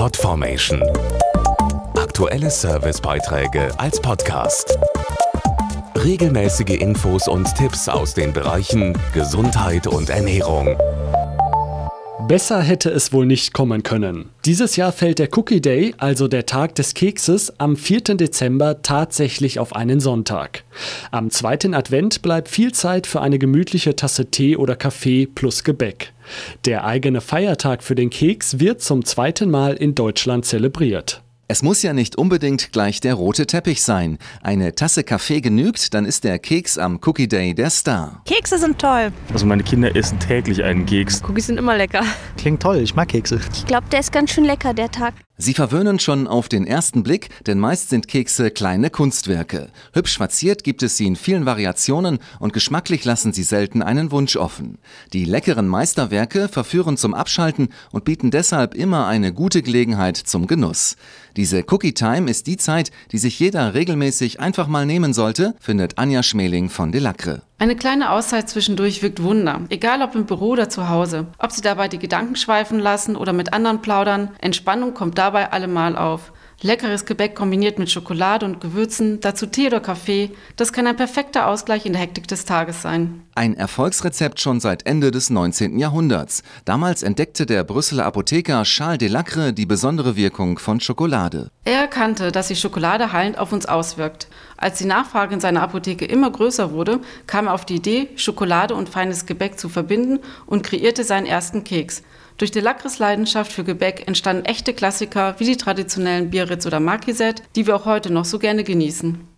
Podformation. Aktuelle Servicebeiträge als Podcast. Regelmäßige Infos und Tipps aus den Bereichen Gesundheit und Ernährung. Besser hätte es wohl nicht kommen können. Dieses Jahr fällt der Cookie Day, also der Tag des Kekses, am 4. Dezember tatsächlich auf einen Sonntag. Am zweiten Advent bleibt viel Zeit für eine gemütliche Tasse Tee oder Kaffee plus Gebäck. Der eigene Feiertag für den Keks wird zum zweiten Mal in Deutschland zelebriert. Es muss ja nicht unbedingt gleich der rote Teppich sein. Eine Tasse Kaffee genügt, dann ist der Keks am Cookie Day der Star. Kekse sind toll. Also meine Kinder essen täglich einen Keks. Cookies sind immer lecker. Klingt toll, ich mag Kekse. Ich glaube, der ist ganz schön lecker, der Tag. Sie verwöhnen schon auf den ersten Blick, denn meist sind Kekse kleine Kunstwerke. Hübsch verziert gibt es sie in vielen Variationen und geschmacklich lassen sie selten einen Wunsch offen. Die leckeren Meisterwerke verführen zum Abschalten und bieten deshalb immer eine gute Gelegenheit zum Genuss. Diese Cookie Time ist die Zeit, die sich jeder regelmäßig einfach mal nehmen sollte, findet Anja Schmeling von Delacre. Eine kleine Auszeit zwischendurch wirkt Wunder, egal ob im Büro oder zu Hause. Ob Sie dabei die Gedanken schweifen lassen oder mit anderen plaudern, Entspannung kommt dabei allemal auf. Leckeres Gebäck kombiniert mit Schokolade und Gewürzen, dazu Tee oder Kaffee, das kann ein perfekter Ausgleich in der Hektik des Tages sein. Ein Erfolgsrezept schon seit Ende des 19. Jahrhunderts. Damals entdeckte der Brüsseler Apotheker Charles Delacre die besondere Wirkung von Schokolade. Er erkannte, dass sich Schokolade heilend auf uns auswirkt. Als die Nachfrage in seiner Apotheke immer größer wurde, kam er auf die Idee, Schokolade und feines Gebäck zu verbinden und kreierte seinen ersten Keks. Durch Delacres Leidenschaft für Gebäck entstanden echte Klassiker wie die traditionellen Biarritz oder Marquisette, die wir auch heute noch so gerne genießen.